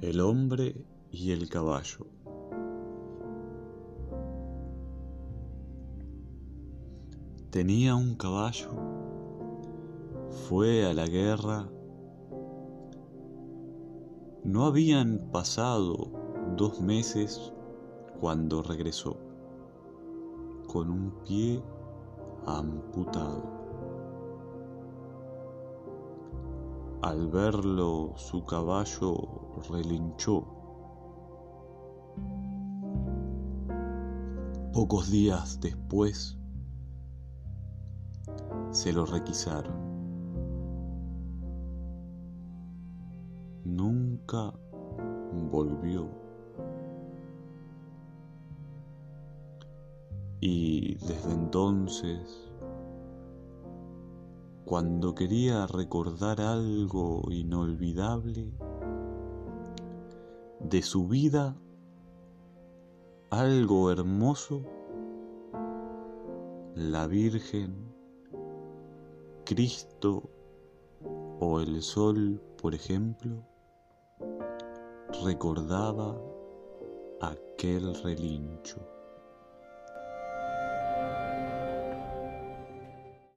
El hombre y el caballo. Tenía un caballo, fue a la guerra. No habían pasado dos meses cuando regresó, con un pie amputado. Al verlo su caballo relinchó. Pocos días después se lo requisaron. Nunca volvió. Y desde entonces cuando quería recordar algo inolvidable de su vida, algo hermoso, la Virgen, Cristo o el sol, por ejemplo, recordaba aquel relincho.